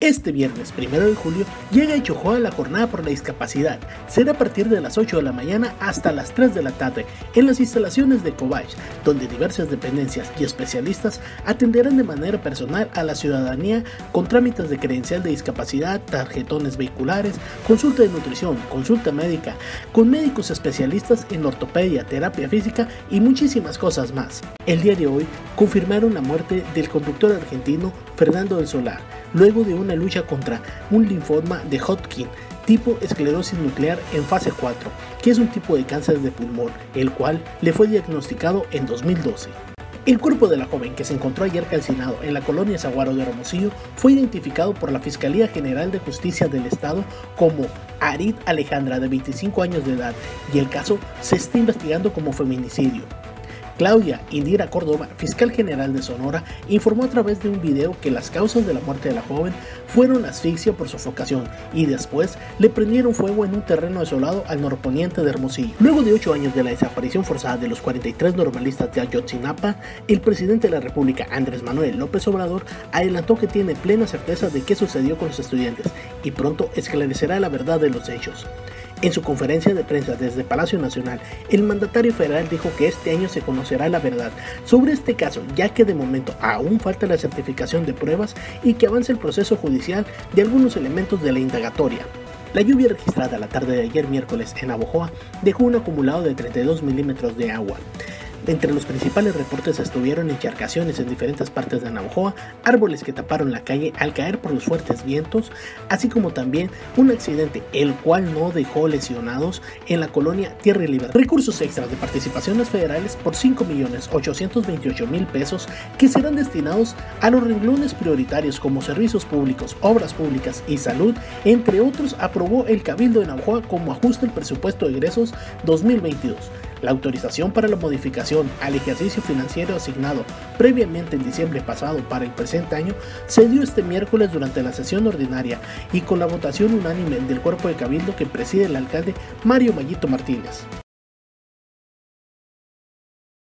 Este viernes 1 de julio llega a Chojoa la jornada por la discapacidad. Será a partir de las 8 de la mañana hasta las 3 de la tarde en las instalaciones de Cobach, donde diversas dependencias y especialistas atenderán de manera personal a la ciudadanía con trámites de credencial de discapacidad, tarjetones vehiculares, consulta de nutrición, consulta médica, con médicos especialistas en ortopedia, terapia física y muchísimas cosas más. El día de hoy confirmaron la muerte del conductor argentino Fernando del Solar, luego de una lucha contra un linfoma de Hodgkin tipo esclerosis nuclear en fase 4, que es un tipo de cáncer de pulmón, el cual le fue diagnosticado en 2012. El cuerpo de la joven que se encontró ayer calcinado en la colonia Zaguaro de Hermosillo fue identificado por la Fiscalía General de Justicia del Estado como Arid Alejandra de 25 años de edad y el caso se está investigando como feminicidio. Claudia Indira Córdoba, fiscal general de Sonora, informó a través de un video que las causas de la muerte de la joven fueron asfixia por sofocación y después le prendieron fuego en un terreno desolado al norponiente de Hermosillo. Luego de ocho años de la desaparición forzada de los 43 normalistas de Ayotzinapa, el presidente de la República, Andrés Manuel López Obrador, adelantó que tiene plena certeza de qué sucedió con los estudiantes y pronto esclarecerá la verdad de los hechos. En su conferencia de prensa desde Palacio Nacional, el mandatario federal dijo que este año se conocerá la verdad sobre este caso, ya que de momento aún falta la certificación de pruebas y que avance el proceso judicial de algunos elementos de la indagatoria. La lluvia registrada la tarde de ayer miércoles en Abojoa dejó un acumulado de 32 milímetros de agua. Entre los principales reportes estuvieron encharcaciones en diferentes partes de Navajoa, árboles que taparon la calle al caer por los fuertes vientos, así como también un accidente el cual no dejó lesionados en la colonia Tierra y Libertad. Recursos extras de participaciones federales por 5.828.000 pesos que serán destinados a los renglones prioritarios como servicios públicos, obras públicas y salud, entre otros, aprobó el Cabildo de Navajoa como ajuste el presupuesto de egresos 2022. La autorización para la modificación al ejercicio financiero asignado previamente en diciembre pasado para el presente año se dio este miércoles durante la sesión ordinaria y con la votación unánime del cuerpo de cabildo que preside el alcalde Mario Mayito Martínez.